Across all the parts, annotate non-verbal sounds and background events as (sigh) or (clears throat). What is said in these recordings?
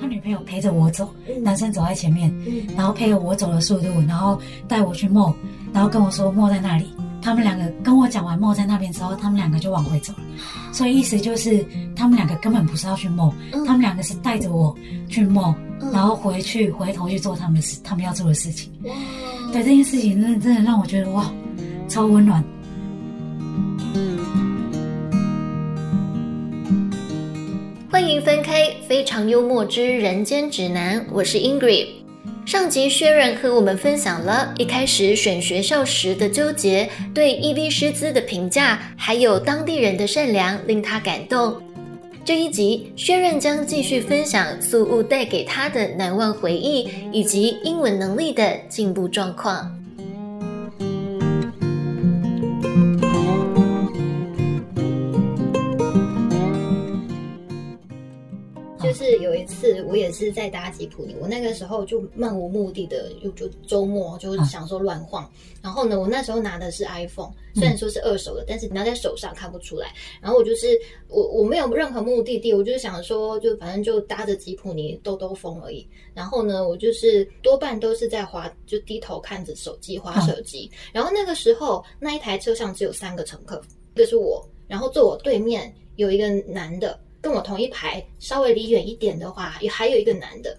他女朋友陪着我走，男生走在前面，然后配合我走的速度，然后带我去梦，然后跟我说梦在那里。他们两个跟我讲完梦在那边之后，他们两个就往回走了。所以意思就是，他们两个根本不是要去梦，他们两个是带着我去梦，然后回去回头去做他们的事，他们要做的事情。对这件事情，真的真的让我觉得哇，超温暖。欢迎分开，非常幽默之人间指南，我是 Ingrid。上集薛仁和我们分享了一开始选学校时的纠结，对 EV 师资的评价，还有当地人的善良令他感动。这一集，薛润将继续分享宿雾带给他的难忘回忆，以及英文能力的进步状况。就是有一次，我也是在搭吉普尼，我那个时候就漫无目的的，就就周末就想说乱晃。然后呢，我那时候拿的是 iPhone，虽然说是二手的，但是拿在手上看不出来。然后我就是我我没有任何目的地，我就是想说，就反正就搭着吉普尼兜兜风而已。然后呢，我就是多半都是在滑，就低头看着手机滑手机。然后那个时候，那一台车上只有三个乘客，一个是我，然后坐我对面有一个男的。跟我同一排，稍微离远一点的话，也还有一个男的。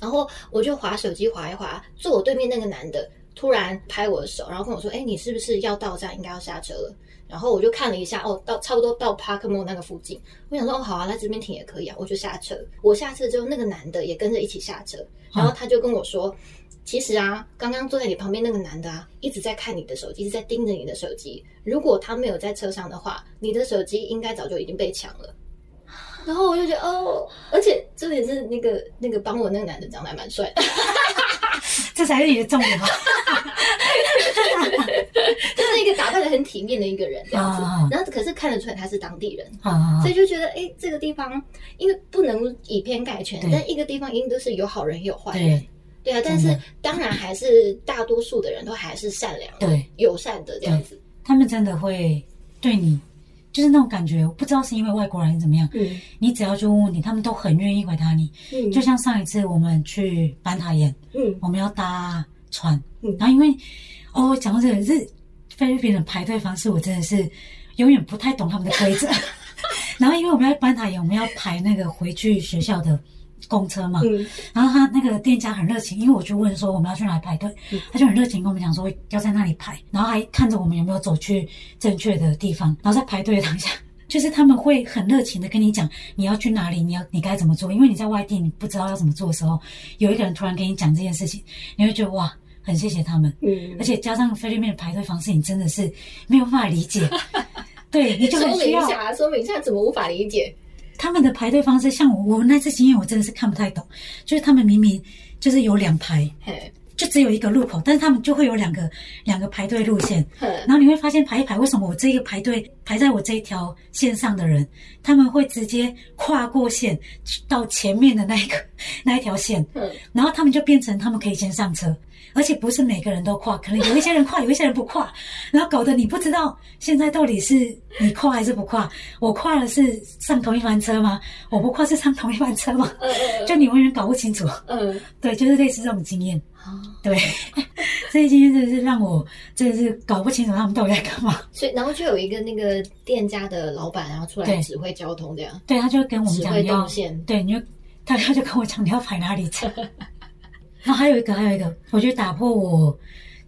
然后我就划手机划一划，坐我对面那个男的突然拍我的手，然后跟我说：“哎，你是不是要到站，应该要下车了？”然后我就看了一下，哦，到差不多到 Park Mall 那个附近。我想说：“哦，好啊，那这边停也可以啊。”我就下车。我下车之后，那个男的也跟着一起下车，然后他就跟我说：“其实啊，刚刚坐在你旁边那个男的啊，一直在看你的手机，一直在盯着你的手机。如果他没有在车上的话，你的手机应该早就已经被抢了。”然后我就觉得哦，而且重点是那个那个帮我那个男的长得还蛮帅的，(laughs) 这才是你的重点吧？(laughs) 就是一个打扮的很体面的一个人这样子。啊然后可是看得出来他是当地人，啊所以就觉得哎，这个地方因为不能以偏概全，但一个地方一定都是有好人也有坏人。对。对啊，但是当然还是大多数的人都还是善良的、对。友善的这样子。他们真的会对你，就是那种感觉。我不知道是因为外国人还是怎么样，嗯你只要去问问题，他们都很愿意回答你。嗯就像上一次我们去班塔岩，嗯我们要搭船，嗯然后因为哦，讲到这个是菲律宾的排队方式，我真的是永远不太懂他们的规则。(laughs) 然后因为我们要班塔岩，我们要排那个回去学校的公车嘛，嗯。然后他那个店家很热情，因为我就问说我们要去哪里排队，嗯。他就很热情跟我们讲说要在那里排，然后还看着我们有没有走去正确的地方，然后在排队的当下。(laughs) 就是他们会很热情的跟你讲你要去哪里，你要你该怎么做，因为你在外地你不知道要怎么做的时候，有一个人突然跟你讲这件事情，你会觉得哇，很谢谢他们，嗯。而且加上菲律宾的排队方式，你真的是没有办法理解，(laughs) 对，你就很说需要。明一下，说明一下怎么无法理解？他们的排队方式，像我我那次经验，我真的是看不太懂。就是他们明明就是有两排，嘿，就只有一个路口，但是他们就会有两个两个排队路线。哼然后你会发现排一排，为什么我这个排队排在我这一条线上的人，他们会直接跨过线到前面的那一个 (laughs) 那一条线，嗯然后他们就变成他们可以先上车，而且不是每个人都跨，可能有一些人跨，(laughs) 有一些人不跨，然后搞得你不知道现在到底是你跨还是不跨。我跨了是上同一班车吗？我不跨是上同一班车吗？(laughs) 就你永远搞不清楚。嗯，对，就是类似这种经验。好。对，(laughs) 这些经验真的是让我真的是搞不清楚他们到底在干嘛。所以然后就有一个那个店家的老板，然后出来对指挥交通这样。对，他就跟我们讲你要对，你就他他就跟我讲你要排哪里车。然后还有一个，还有一个，我觉得打破我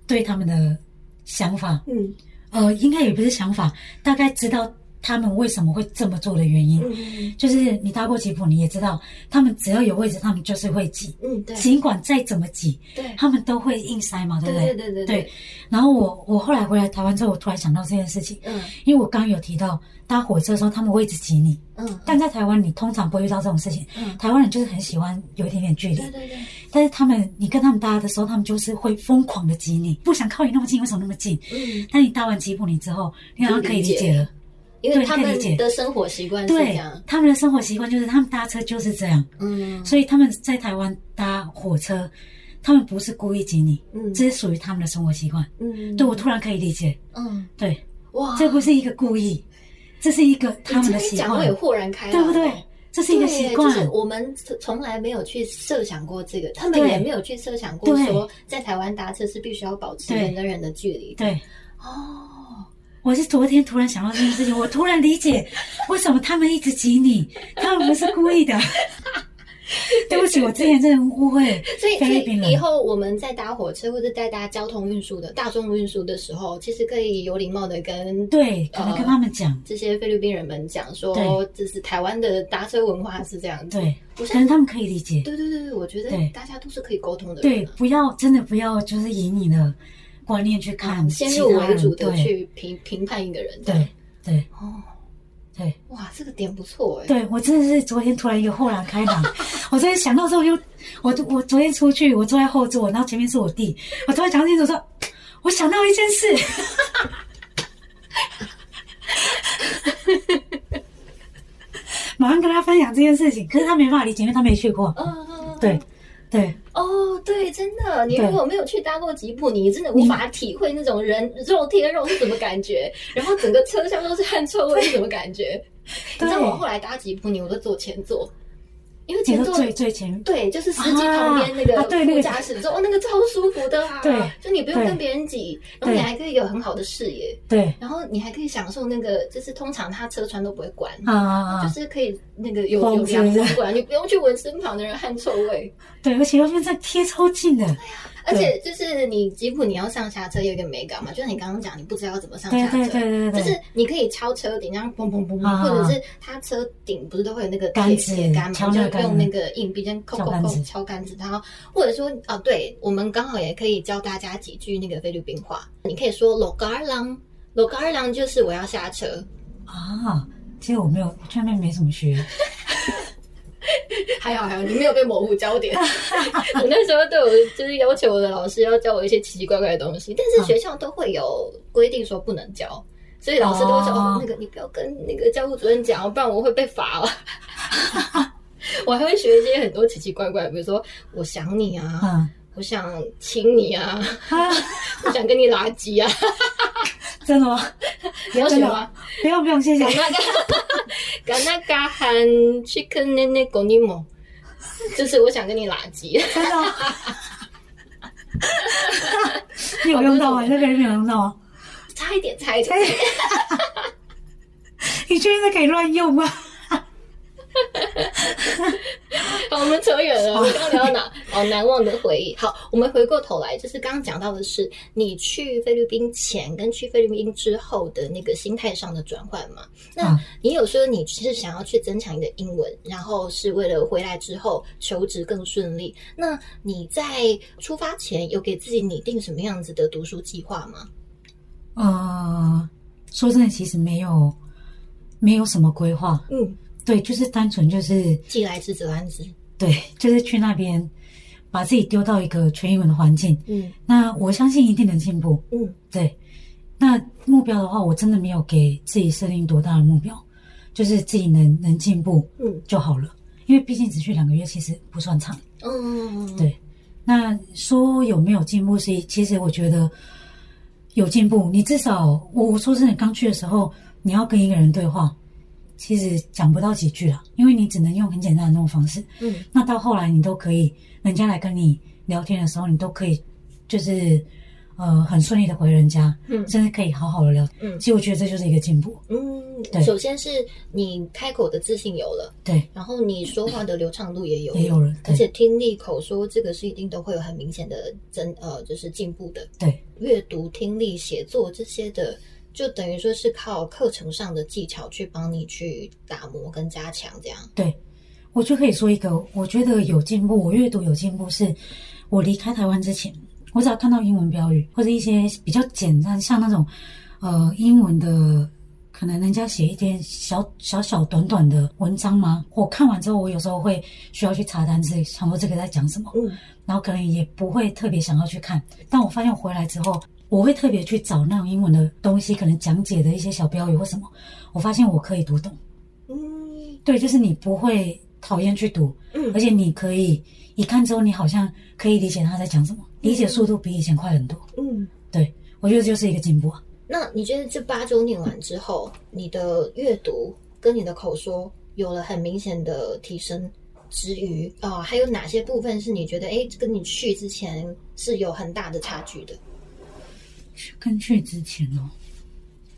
对他们的想法，嗯。呃，应该也不是想法，大概知道他们为什么会这么做的原因。嗯就是你搭过吉普，你也知道，他们只要有位置，他们就是会挤，嗯，对。尽管再怎么挤，对。他们都会硬塞嘛，对不对？对？对对对对。然后我我后来回来台湾之后，我突然想到这件事情，嗯。因为我刚刚有提到搭火车的时候，他们会一直挤你，嗯但在台湾你通常不会遇到这种事情。嗯。台湾人就是很喜欢有一点点距离，对对对，但是他们你跟他们搭的时候，他们就是会疯狂的挤你，不想靠你那么近，为什么那么近？嗯，但你搭完吉普你之后，你好像可以理解了。对因为他们的生活习惯是这对样。，他们的生活习惯就是他们搭车就是这样，嗯。所以他们在台湾搭火车，他们不是故意挤你，嗯。这是属于他们的生活习惯。嗯，对我突然可以理解，嗯，对，哇，这不是一个故意，这是一个他们的习惯。你这样讲我也，豁然开朗，对不对？这是一个习惯，就是我们从从来没有去设想过这个，他们也没有去设想过对。说，在台湾搭车是必须要保持对。人跟人的距离。对。哦，我是昨天突然想到这件事情，我突然理解 (laughs) 为什么他们一直挤你，他们不是故意的。(laughs) 对不起，我之前真的误会所以所。以以后我们在搭火车或者在搭交通运输的大众运输的时候，其实可以有礼貌的跟对，可能跟他们讲，这些菲律宾人们讲说对，这是台湾的搭车文化是这样子。对，可能他们可以理解。对对对对，我觉得大家都是可以沟通的对人啊。，不要真的不要就是以你的观念去看嗯先入为主的去评评判一个人。对对哦，对哇，这个点不错哎。对，我真的是昨天突然一个豁然开朗。(laughs) 我昨天想到之后就，我我昨天出去，我坐在后座，然后前面是我弟，我突然讲清楚说，我想到一件事。(laughs) (laughs) 马上跟他分享这件事情，可是他没办法理解，因为他没去过。嗯嗯，对，对，哦，对，真的，你如果没有去搭过吉普，你真的无法体会那种人肉贴肉是什么感觉，(laughs) 然后整个车厢都是汗臭味是什么感觉。你知道我后来搭吉普你，我都坐前座，因为前座最最前面，对，就是司机旁边那个副驾驶座，哦，那个超舒服的啊！对就你不用跟别人挤，然后你对还可以有很好的视野，对然后你还可以享受那个，就是通常他车窗都不会关，啊就是可以那个有有凉是不是风过来，你不用去闻身旁的人汗臭味。对，而且又现在贴超近的，而且就是你吉普你要上下车有一个美感嘛，就是你刚刚讲你不知道要怎么上下车，对对对对，就是你可以敲车顶，这样砰砰砰，啊或者是它车顶不是都会有那个杆铁子铁杆嘛，就用那个硬币这样扣扣扣敲杆子然后或者说哦，对我们刚好也可以教大家几句那个菲律宾话，你可以说 logar lang。logar lang 就是我要下车，啊，其实我没有，我去那边没怎么学。(laughs) (laughs) 还好还好，你没有被模糊焦点。(laughs) 我那时候对我就是要求我的老师要教我一些奇奇怪怪的东西，但是学校都会有规定说不能教，所以老师都会说：“哦哦，那个你不要跟那个教务主任讲，不然我会被罚了。(laughs) ”我还会学一些很多奇奇怪怪，比如说我想你啊，嗯我想亲你啊，啊，我想跟你拉鸡啊，(laughs) 真的吗？你要学吗？不用不用，谢谢。(laughs) (laughs) 那个，跟那个喊 chicken 那那狗尼莫，就是我想跟你拉鸡。真的吗？你有用到吗？你在菲律宾有用到吗？差一点，差一点。你确定这可以乱用吗？好，我们扯远了，我们刚刚聊到哪？哦，难忘的回忆。好，我们回过头来，就是刚刚讲到的是你去菲律宾前跟去菲律宾之后的那个心态上的转换嘛。那嗯你有说你是想要去增强你的英文，然后是为了回来之后求职更顺利。那你在出发前有给自己拟定什么样子的读书计划吗？呃，说真的，其实没有没有什么规划，嗯，对，就是单纯就是既来之则安之。对，就是去那边把自己丢到一个全英文的环境。嗯那我相信一定能进步。嗯对，那目标的话，我真的没有给自己设定多大的目标，就是自己能能进步嗯就好了。因为毕竟只去两个月，其实不算长。嗯，对，那说有没有进步是，其实我觉得有进步。你至少，我我说真的，刚去的时候，你要跟一个人对话，其实讲不到几句了，因为你只能用很简单的那种方式。嗯那到后来，你都可以，人家来跟你聊天的时候，你都可以，就是呃很顺利的回人家，嗯甚至可以好好的聊。嗯其实我觉得这就是一个进步。嗯，对首先是你开口的自信有了。对然后你说话的流畅度也有，也有了而且听力、口说这个是一定都会有很明显的增呃，就是进步的。对阅读、听力、写作这些的，就等于说是靠课程上的技巧去帮你去打磨跟加强，这样。对，我就可以说一个，我觉得有进步，我阅读有进步，是我离开台湾之前，我只要看到英文标语或者一些比较简单，像那种呃英文的，可能人家写一点小小小短短的文章吗？我看完之后，我有时候会需要去查单词，想说这个在讲什么，嗯然后可能也不会特别想要去看。但我发现我回来之后，我会特别去找那种英文的东西，可能讲解的一些小标语或什么，我发现我可以读懂。嗯对，就是你不会讨厌去读，嗯而且你可以一看之后，你好像可以理解他在讲什么，理解速度比以前快很多。嗯。对我觉得就是一个进步啊。那你觉得这八周念完之后，你的阅读跟你的口说有了很明显的提升之余，啊、还有哪些部分是你觉得，哎，跟你去之前是有很大的差距的？跟去之前哦，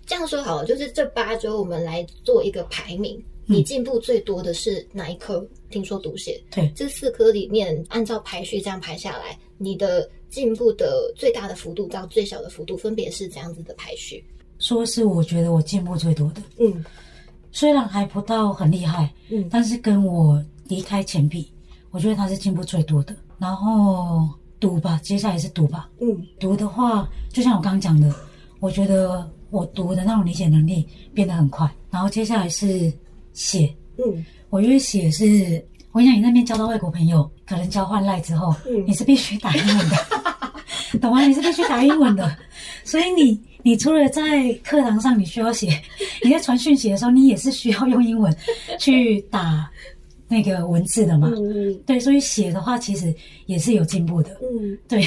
这样说好了，就是这八周我们来做一个排名，你进步最多的是哪一科？听说读写。对，这四科里面，按照排序这样排下来，你的进步的最大的幅度到最小的幅度，分别是这样子的排序。说是我觉得我进步最多的，嗯。虽然还不到很厉害，嗯。但是跟我离开前比，我觉得他是进步最多的。然后读吧，接下来是读吧。嗯读的话，就像我刚刚讲的，我觉得我读的那种理解能力变得很快。然后接下来是写，嗯我觉得写是，我想你那边交到外国朋友，可能交换赖之后，嗯你是必须打英文的，(laughs) 懂吗？你是必须打英文的，所以你你除了在课堂上你需要写，你在传讯息的时候，你也是需要用英文去打那个文字的嘛。嗯对，所以写的话其实也是有进步的。嗯，对，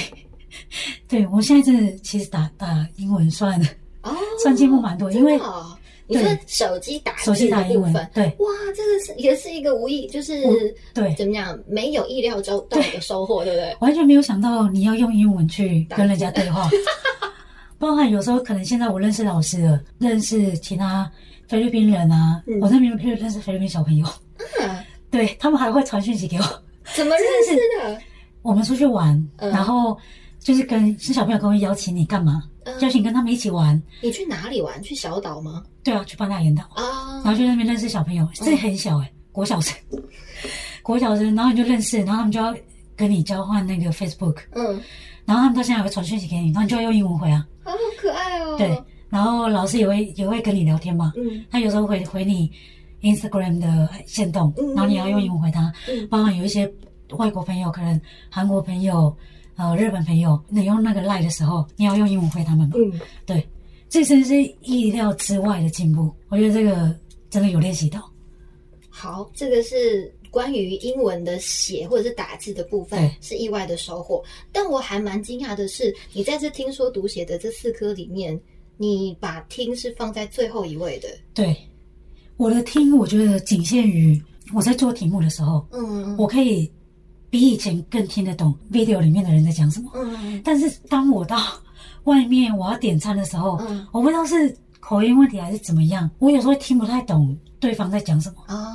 (laughs) 对我现在真的其实打打英文算哦，(laughs) 算进步蛮多，因为你说手机打手机打英文对。哇，这个是也是一个无意，就是我对。怎么讲，没有意料中到的收获，对不对？完全没有想到你要用英文去跟人家对话，(laughs) 包含有时候可能现在我认识老师了，认识其他菲律宾人啊，嗯。我那边认识菲律宾小朋友，啊，对他们还会传讯息给我。(laughs) 怎么认识的？我们出去玩，嗯然后就是跟是小朋友跟我邀请你干嘛？嗯邀请跟他们一起玩，你去哪里玩？去小岛吗？对啊，去八大岩岛，啊然后去那边认识小朋友，这很小哎、国小生，(laughs) 国小生，然后你就认识，然后他们就要跟你交换那个 Facebook，嗯，然后他们到现在还会传讯息给你，然后你就要用英文回啊。啊，好可爱哦。对，然后老师也会也会跟你聊天嘛，嗯他有时候会回你 Instagram 的线动，嗯然后你要用英文回答。嗯包含有一些外国朋友，可能韩国朋友、呃日本朋友，你用那个 Line 的时候，你要用英文回他们嘛。嗯，对，这真是意料之外的进步，我觉得这个真的有练习到。好，这个是关于英文的写或者是打字的部分是意外的收获，但我还蛮惊讶的是，你在这听说读写的这四科里面，你把听是放在最后一位的。对，我的听，我觉得仅限于我在做题目的时候，嗯。我可以比以前更听得懂 video 里面的人在讲什么。嗯。但是当我到外面我要点餐的时候，嗯。我不知道是口音问题还是怎么样，我有时候听不太懂对方在讲什么。啊，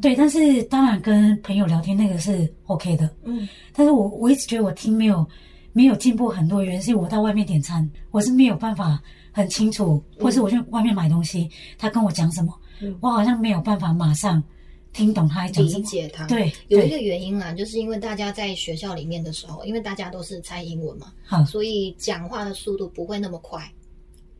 对，但是当然跟朋友聊天那个是 OK 的，嗯。但是我我一直觉得我听没有没有进步很多，原因是我到外面点餐，我是没有办法很清楚，或是我去外面买东西，他跟我讲什么，嗯我好像没有办法马上听懂他讲什么。理解他。对，有一个原因啦，就是因为大家在学校里面的时候，因为大家都是猜英文嘛，好所以讲话的速度不会那么快。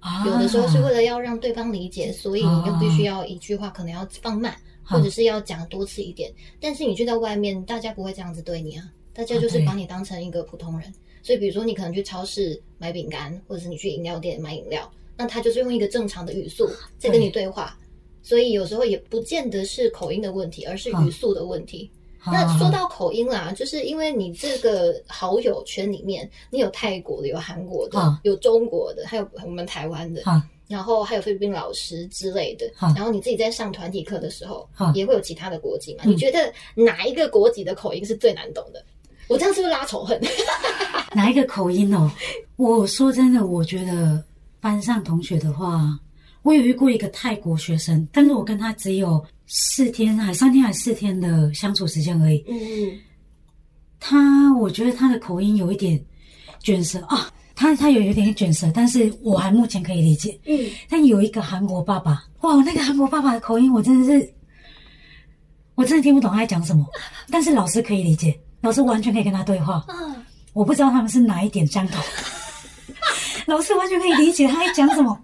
啊，有的时候是为了要让对方理解，所以你就必须要一句话可能要放慢，好或者是要讲多次一点。但是你去到外面，大家不会这样子对你啊，大家就是把你当成一个普通人。所以比如说你可能去超市买饼干，或者是你去饮料店买饮料，那他就是用一个正常的语速在跟你对话。所以有时候也不见得是口音的问题，而是语速的问题。好那说到口音啦，就是因为你这个好友圈里面，你有泰国的，有韩国的，啊有中国的，还有我们台湾的，好然后还有菲律宾老师之类的。然后你自己在上团体课的时候，也会有其他的国籍嘛？嗯你觉得哪一个国籍的口音是最难懂的？我这样是不是拉仇恨？(laughs) 哪一个口音哦？我说真的，我觉得班上同学的话，我有遇过一个泰国学生，但是我跟他只有四天，还三天还四天的相处时间而已。嗯他，我觉得他的口音有一点卷舌啊，他他有有点卷舌，但是我还目前可以理解。嗯但有一个韩国爸爸，哇，那个韩国爸爸的口音，我真的是，我真的听不懂他在讲什么，但是老师可以理解，老师完全可以跟他对话。嗯，我不知道他们是哪一点相同，(laughs) 老师完全可以理解他在讲什么。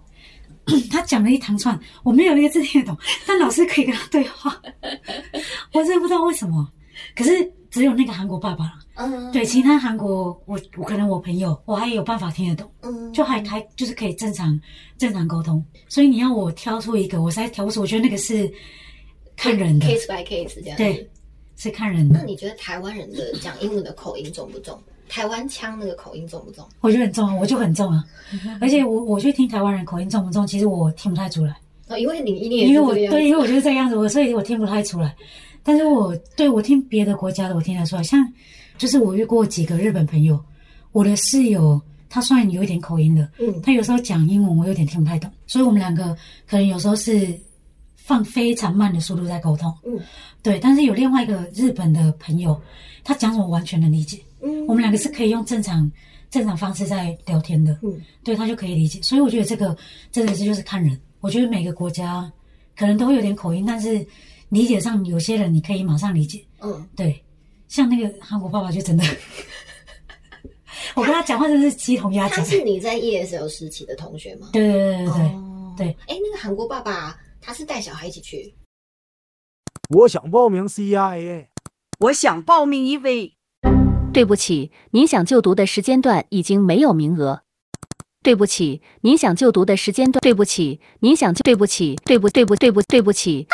(clears throat) 他讲了一长串，我没有一个字听得懂，(laughs) 但老师可以跟他对话，(laughs) 我真的不知道为什么。可是只有那个韩国爸爸啦，嗯，对其他韩国我我可能我朋友我还有办法听得懂，嗯，就还还就是可以正常正常沟通。所以你要我挑出一个，我实在挑不出，我觉得那个是看人的。case by case 这样子。对是看人的，那你觉得台湾人的讲英文的口音重不重？台湾腔那个口音重不重？我觉得很重啊，我就很重啊。而且我我去听台湾人口音重不重，其实我听不太出来，哦，因为你你也因为我对，因为我就是这个样子，我所以我听不太出来。但是我对我听别的国家的我听得出来，像就是我遇过几个日本朋友，我的室友他算有一点口音的，嗯他有时候讲英文我有点听不太懂，所以我们两个可能有时候是放非常慢的速度在沟通，嗯对。但是有另外一个日本的朋友，他讲什么完全能理解，嗯我们两个是可以用正常正常方式在聊天的，嗯对他就可以理解。所以我觉得这个真的是就是看人，我觉得每个国家可能都会有点口音，但是理解上有些人你可以马上理解，嗯，对。像那个韩国爸爸就真的，(laughs) 我跟他讲话真的是鸡同鸭讲，他是你在 ESL 时期的同学吗？对对对对对。哦对哎，那个韩国爸爸他是带小孩一起去，我想报名 CIA。我想报名一位。对不起，您想就读的时间段已经没有名额。对不起，您想就读的时间段。对不起，您想就对不起，对不对不对不对不起。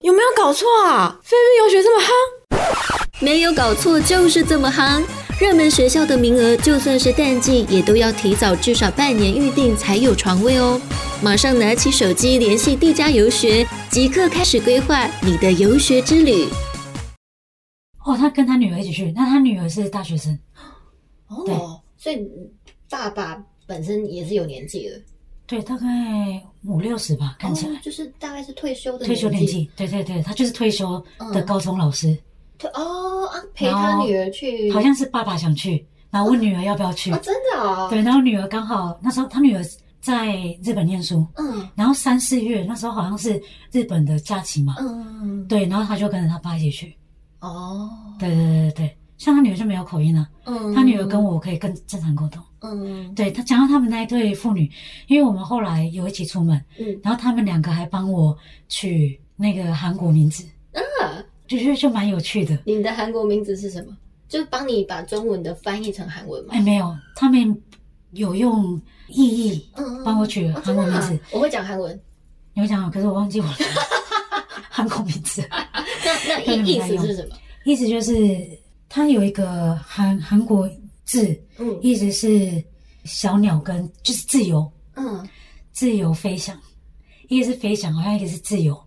有没有搞错啊？菲律宾游学这么夯？没有搞错，就是这么夯。热门学校的名额，就算是淡季，也都要提早至少半年预定才有床位哦。马上拿起手机联系地家游学，即刻开始规划你的游学之旅。哦，他跟他女儿一起去，那他女儿是大学生，对。哦，所以爸爸本身也是有年纪了，对，大概五六十吧，看起来、哦就是大概是退休的退休年纪，对对对，他就是退休的高中老师，退哦啊，陪他女儿去，好像是爸爸想去，然后问女儿要不要去，哦，真的哦，对，然后女儿刚好那时候他女儿在日本念书，嗯。然后三四月那时候好像是日本的假期嘛，嗯，对，然后他就跟着他爸一起去，哦，对对对对。对，像他女儿就没有口音啊，嗯。他女儿跟我可以更正常沟通。嗯。对他讲到他们那一对父女，因为我们后来有一起出门，嗯。然后他们两个还帮我取那个韩国名字，啊，就是就蛮有趣的。你的韩国名字是什么？就帮你把中文的翻译成韩文吗？哎，？没有，他们有用意义嗯帮我取哦韩国名字。我会讲韩文，你会讲，可是我忘记我的 (laughs) 韩国名字。(laughs) 那那意 (laughs) 意思是什么？意思就是它有一个韩韩国字，嗯意思是小鸟跟就是自由，嗯，自由飞翔，一个是飞翔，好像一个是自由，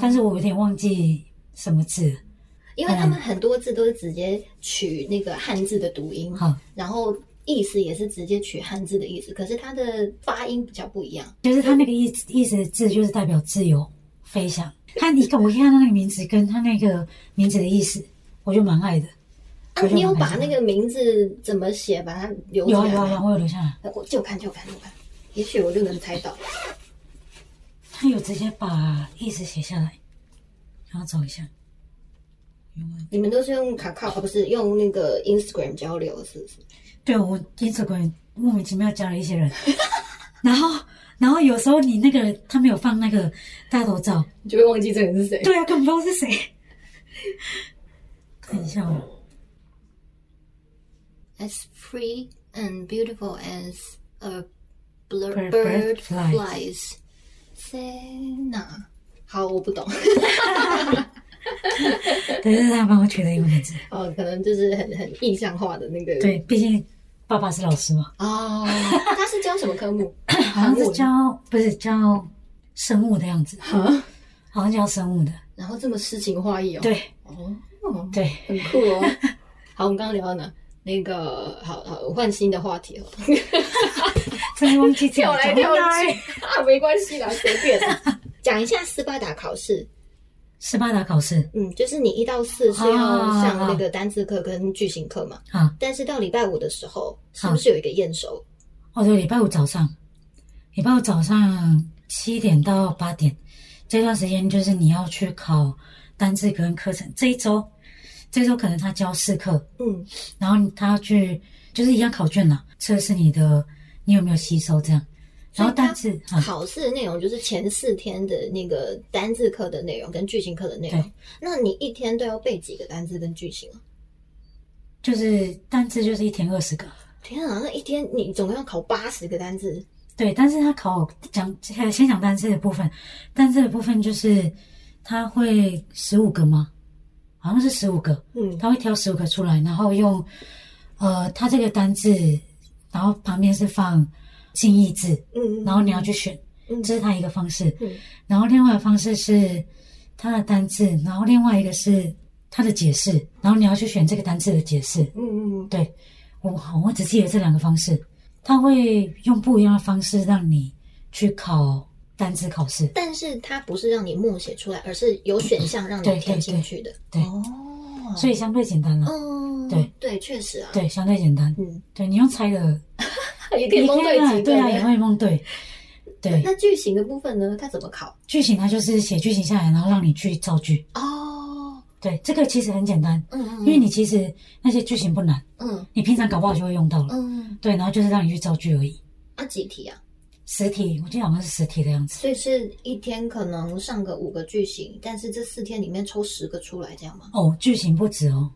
但是我有点忘记什么字。因为他们很多字都是直接取那个汉字的读音，好，然后意思也是直接取汉字的意思，可是它的发音比较不一样。就是它那个意意思字就是代表自由飞翔。他你看我看到那个名字跟他那个名字的意思，我就蛮爱的。啊你有把那个名字怎么写，把它留下来？有啊有啊有啊，我有留下来。我就看就看就看，也许我就能猜到。他有直接把意思写下来，然后找一下。你们都是用卡卡，哦，不是用那个 Instagram 交流，是不是？对我 Instagram 莫名其妙加了一些人，(laughs) 然后然后有时候你那个他没有放那个大头照，你就会忘记这个人是谁。对啊，根本不知道是谁。(laughs) 看一下哦，As free and beautiful as a Bird- bird flies. Sena，好，我不懂。对，这是他帮我取的英文名字。哦，可能就是很很印象化的那个。对，毕竟爸爸是老师嘛，哦，他是教什么科目？好像是教不是教生物的样子，啊，好像教生物的。然后这么诗情画意哦。，对哦，对，很酷哦。(laughs) 好，我们刚刚聊到哪？那个，好好换新的话题哦。(laughs) 真的忘记跳来跳去 (laughs) 啊，没关系啦，随便。讲一下斯巴达考试，斯巴达考试嗯，就是你一到四是要啊上那个单字课跟句型课嘛，啊，但是到礼拜五的时候，是不是有一个验收？哦对，礼拜五早上，礼拜五早上七点到八点这段时间，就是你要去考单字跟课程。这一周，这一周可能他教四课，嗯，然后他要去就是一样考卷啦，测试你的你有没有吸收这样。然后单字啊，考试的内容就是前四天的那个单字课的内容跟句型课的内容对。那你一天都要背几个单字跟句型啊？就是单字就是一天二十个，天啊，那一天你总共要考八十个单字。对，但是他考讲先讲单字的部分，单字的部分就是他会十五个吗？好好像是十五个，嗯他会挑十五个出来，然后用呃，他这个单字，然后旁边是放近义字，嗯，然后你要去选，嗯这是他一个方式。嗯然后另外的方式是他的单字，然后另外一个是他的解释，然后你要去选这个单字的解释。嗯嗯对我好，我只记得这两个方式，他会用不一样的方式让你去考单字考试。但是它不是让你默写出来，而是有选项让你对填对进去的。对哦，所以相对简单了。嗯，对对，确实啊，，对，相对简单。嗯，对你用猜的，(laughs) 也可以蒙对对啊，呢也会蒙对。对，那句型的部分呢？它怎么考？句型它就是写句型下来，然后让你去造句。哦，对，这个其实很简单，嗯嗯，因为你其实那些句型不难，嗯你平常搞不好就会用到了。嗯，对，然后就是让你去造句而已。啊几题啊？十题，我记得好像是十题的样子。所以是一天可能上个五个句型，但是这四天里面抽十个出来，这样吗？哦，句型不止哦，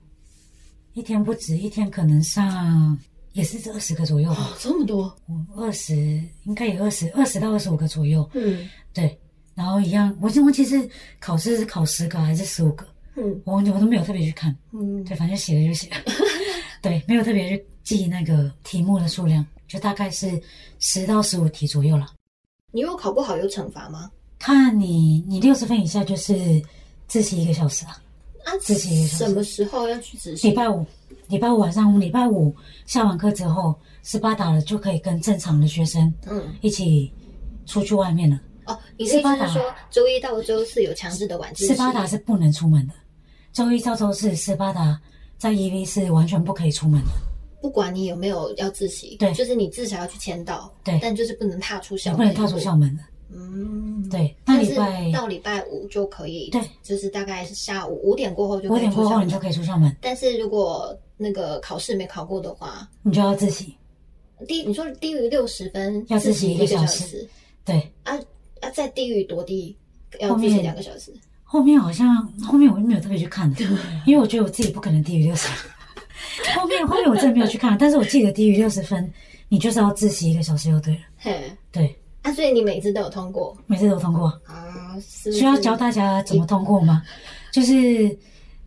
一天不止，一天可能上也是这二十个左右吧，这么多？二十应该也二十二十到二十五个左右。嗯对，然后一样，我已经忘记是考试是考十个还是十五个，嗯我忘记我都没有特别去看。嗯，对，反正写了就写了，(laughs) 对，没有特别去记那个题目的数量，就大概是十到十五题左右了。你如果考不好有惩罚吗？看你，你六十分以下就是自习一个小时啊。啊，自习一个小时什么时候要去自习？礼拜五，礼拜五晚上，礼拜五下完课之后，斯巴达了就可以跟正常的学生嗯，一起出去外面了。哦，你的意斯巴达思是说周一到周四有强制的晚自习？斯巴达是不能出门的，周一到周四斯巴达在 EV 是完全不可以出门的，不管你有没有要自习，对。就是你至少要去签到，对。但就是不能踏出校门，不能踏出校门。的。嗯，对，那礼拜到礼拜五就可以，对，就是大概是下午五点过后就可五点过后你就可以出校门，但是如果那个考试没考过的话，你就要自习。低你说低于六十分要自习一个小时。时。对，啊啊，再低于多低？要自习两个小时？后面好像后面我就没有特别去看，因为我觉得我自己不可能低于六十。(laughs) 后面后面我真的没有去看，但是我记得低于六十分，你就是要自习一个小时就对了。嘿，对，啊，所以你每次都有通过每次都通过。啊？需要教大家怎么通过吗？就是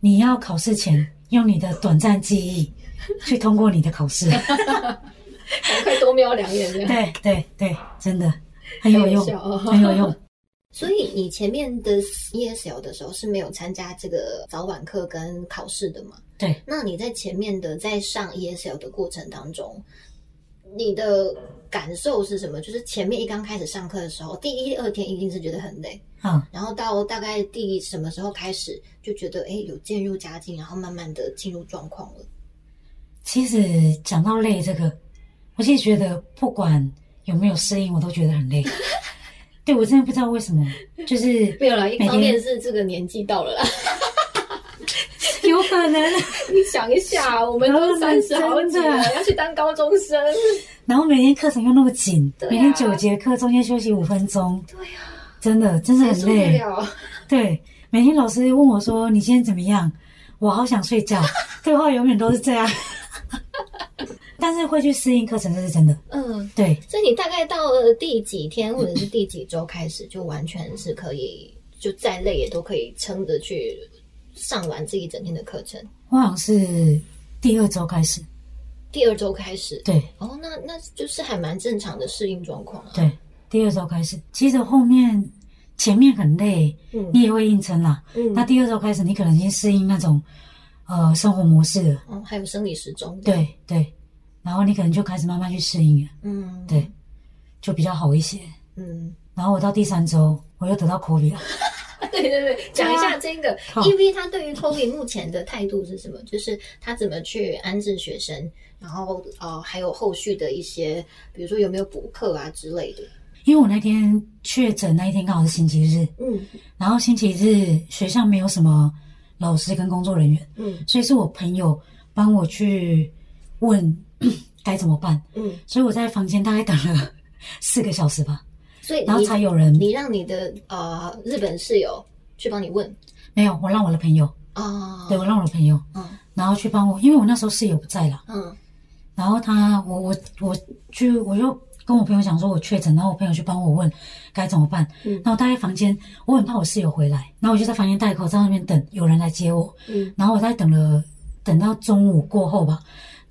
你要考试前用你的短暂记忆 (laughs) 去通过你的考试。赶快多瞄两眼。对对对，真的很有用很有用。所以你前面的 ESL 的时候是没有参加这个早晚课跟考试的嘛？对，那你在前面的在上 ESL 的过程当中，你的感受是什么？就是前面一刚开始上课的时候，第一、二天一定是觉得很累，啊、然后到大概第什么时候开始就觉得哎有渐入佳境，然后慢慢的进入状况了。其实讲到累这个，我其实觉得不管有没有适应，我都觉得很累。(laughs) 对我真的不知道为什么，就是 (laughs) 没有了，一方面是这个年纪到了啦。(laughs) 有可能。(laughs) 你想一下，我们都三十好几了，要去当高中生。然后每天课程又那么紧，每天九节课，中间休息五分钟，对呀、真的真的很累。了？对，每天老师问我说：“你今天怎么样？”我好想睡觉。对话永远都是这样，但是会去适应课程，这是真的。嗯，对，所以你大概到了第几天或者是第几周开始，就完全是可以，就再累也都可以撑着去上完这一整天的课程。我好像是第二周开始。第二周开始，对哦，那那就是还蛮正常的适应状况啊。对，第二周开始。其实后面前面很累，嗯你也会硬撑啦。嗯那第二周开始，你可能已经适应那种呃生活模式了。哦，还有生理时钟。，对对，然后你可能就开始慢慢去适应了，嗯，对，就比较好一些。嗯，然后我到第三周，我又得到 COVID 了。(laughs) 对对对，(laughs) 讲一下这个好 EV 他对于 COVID 目前的态度是什么？就是他怎么去安置学生，然后呃，还有后续的一些，比如说有没有补课啊之类的。因为我那天确诊那一天刚好是星期日，嗯然后星期日学校没有什么老师跟工作人员，嗯所以是我朋友帮我去问 (clears throat) 该怎么办，嗯，所以我在房间大概等了四个小时吧，所以然后才有人你让你的呃日本室友去帮你问？没有，我让我的朋友，啊，对我让我的朋友，嗯。然后去帮我，因为我那时候室友不在了，嗯。然后他我我我去我就跟我朋友讲说我确诊，然后我朋友去帮我问该怎么办。嗯。然后我待在房间，我很怕我室友回来，然后我就在房间戴口罩那边等有人来接我。嗯。然后我在等了等到中午过后吧，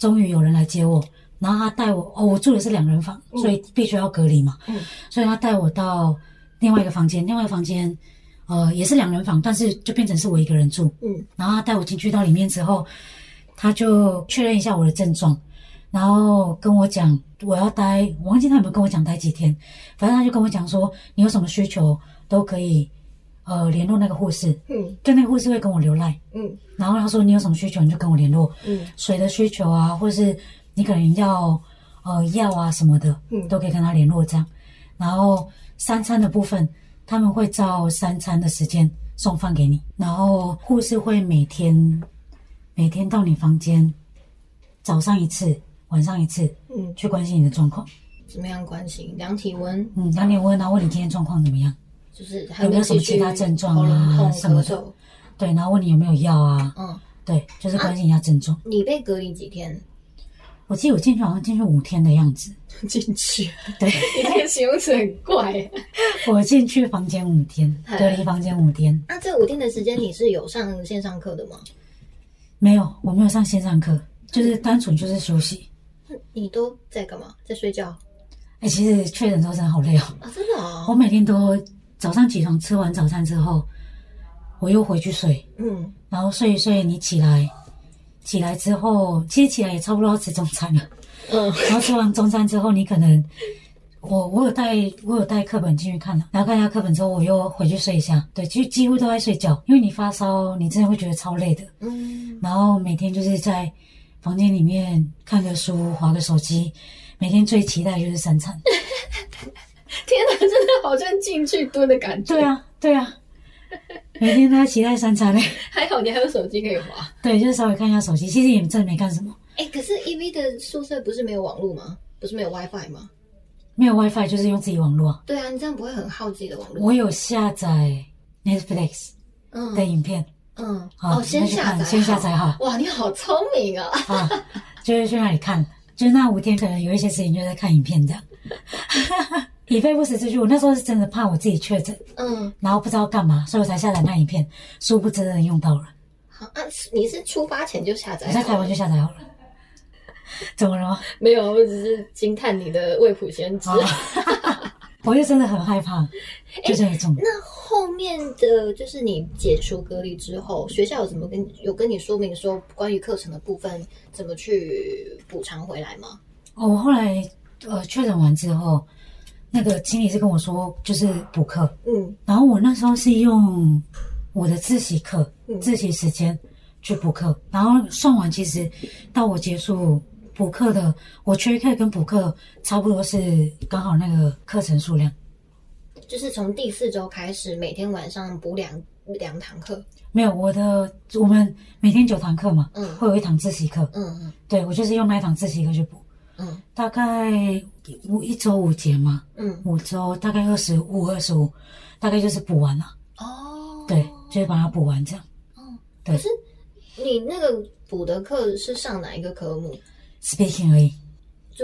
终于有人来接我。然后他带我，哦，我住的是两人房，所以必须要隔离嘛。嗯所以他带我到另外一个房间，另外一个房间，呃，也是两人房，但是就变成是我一个人住。嗯然后他带我进去到里面之后，他就确认一下我的症状，然后跟我讲我要待，我忘记他有没有跟我讲待几天，反正他就跟我讲说你有什么需求都可以，呃，联络那个护士，嗯。就那个护士会跟我留赖，嗯。然后他说你有什么需求你就跟我联络，嗯。水的需求啊，或是你可能要呃药啊什么的，嗯。都可以跟他联络这样。然后三餐的部分，他们会照三餐的时间送饭给你，然后护士会每天每天到你房间，早上一次，晚上一次，嗯，去关心你的状况，怎么样关心？量体温，嗯，量体温，然后问你今天状况怎么样，就是还有没有什么其他症状啊什么的咳嗽。对，然后问你有没有药啊，嗯，对，就是关心一下症状。你被隔离几天？我记得我进去好像进去五天的样子，(laughs) 进去，(laughs) 对。你这个形容词很怪。(laughs) 我进去房间五天，隔离房间五天，那这五天的时间，你是有上线上课的吗？没有，我没有上线上课，就是单纯就是休息。你都在干嘛？在睡觉哎、其实确诊之后真的好累哦，啊？真的哦。我每天都早上起床吃完早餐之后，我又回去睡，嗯然后睡一睡，你起来，起来之后，其实起来也差不多要吃中餐了。嗯然后吃完中餐之后，你可能我我有带我有带课本进去看了，然后看一下课本之后，我又回去睡一下。对，就几乎都在睡觉，因为你发烧，你真的会觉得超累的。嗯，然后每天就是在房间里面看个书、划个手机，每天最期待就是三餐。(laughs) (laughs) 天哪，真的好像进去蹲的感觉。对，啊，对啊，(laughs) 每天都在期待三餐嘞。还好你还有手机可以滑。对，就是稍微看一下手机，其实也真的没干什么，哎，可是 E V 的宿舍不是没有网络吗？不是没有 WiFi 吗？没有 WiFi 就是用自己网络啊。对啊，你这样不会很耗自己的网络？我有下载 Netflix 嗯的影片嗯，好哦，先下载，先下载哈哇，你好聪明啊！啊，就是去那里看，就是那五天可能有一些时间就在看影片这样。(laughs) 以备不时之需，我那时候是真的怕我自己确诊，嗯，然后不知道干嘛，所以我才下载那影片，殊不知真的用到了。好啊，你是出发前就下载？我在台湾就下载好了。怎么了吗？没有，我只是惊叹你的未卜先知。啊，(laughs) 我就真的很害怕，就这一种。那后面的就是你解除隔离之后，学校有怎么跟有跟你说明说关于课程的部分怎么去补偿回来吗？哦，我后来呃确诊完之后，那个经理是跟我说，就是补课，嗯。然后我那时候是用我的自习课、嗯。自习时间去补课，然后算完，其实到我结束补课的，我缺课跟补课差不多是刚好那个课程数量。就是从第四周开始，每天晚上补两两堂课。没有我的，我们每天九堂课嘛，嗯。会有一堂自习课，嗯嗯。对我就是用那一堂自习课去补，嗯。大概五一周五节嘛，嗯。五周大概二十五二十五，大概就是补完了，哦，对，就是把它补完这样。对。可是你那个补的课是上哪一个科目？speaking 而已，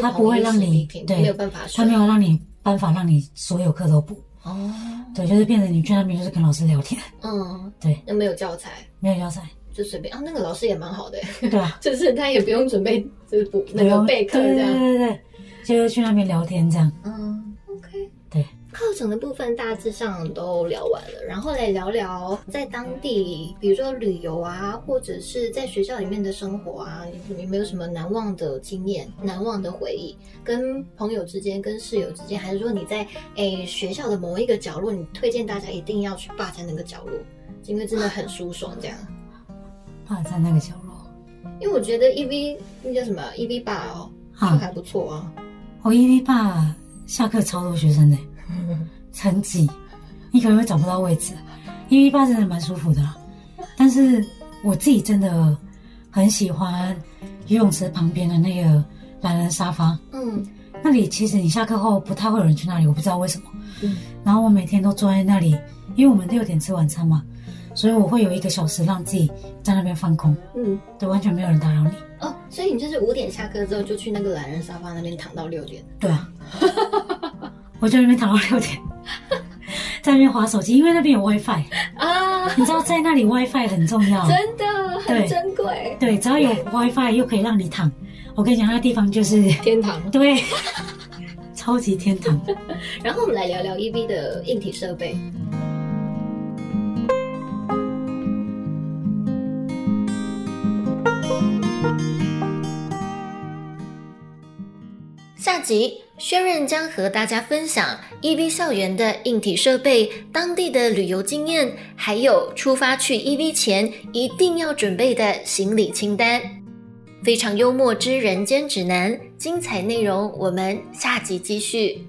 它就同一不会让你对没有办法它选没有让你办法让你所有课都补，哦，对，就是变成你去那边就是跟老师聊天，嗯，对，那没有教材，没有教材，就随便啊。那个老师也蛮好的，对啊，(laughs) 就是他也不用准备就是补那个备课这样。对对对，就是去那边聊天这样，嗯，OK。对，课程的部分大致上都聊完了，然后来聊聊在当地，比如说旅游啊，或者是在学校里面的生活啊，有没有什么难忘的经验、难忘的回忆？跟朋友之间、跟室友之间，还是说你在诶学校的某一个角落，你推荐大家一定要去霸占那个角落，因为真的很舒爽这样。啊，在那个角落，因为我觉得 E V 那叫什么？E V 霸哦，就啊还不错啊。我 EV 爸下课超多学生的，(laughs) 很挤，你可能会找不到位置。EV 爸真的蛮舒服的。啦，但是我自己真的很喜欢游泳池旁边的那个懒人沙发，嗯。那里其实你下课后不太会有人去那里，我不知道为什么。嗯。然后我每天都坐在那里，因为我们六点吃晚餐嘛，所以我会有一个小时让自己在那边放空，嗯。对，完全没有人打扰你。哦，所以你就是五点下课之后就去那个懒人沙发那边躺到六点。对啊，我就在那边躺到六点，(laughs) 在那边划手机，因为那边有 WiFi，啊，你知道在那里 WiFi 很重要，真的很珍贵，对，只要有 WiFi 又可以让你躺，我跟你讲，那地方就是天堂。(laughs) 对，超级天堂。(laughs) 然后我们来聊聊 EV 的硬体设备。集薛润将和大家分享 EV 校园的硬体设备、当地的旅游经验，还有出发去 EV 前一定要准备的行李清单。非常幽默之人间指南，精彩内容我们下集继续。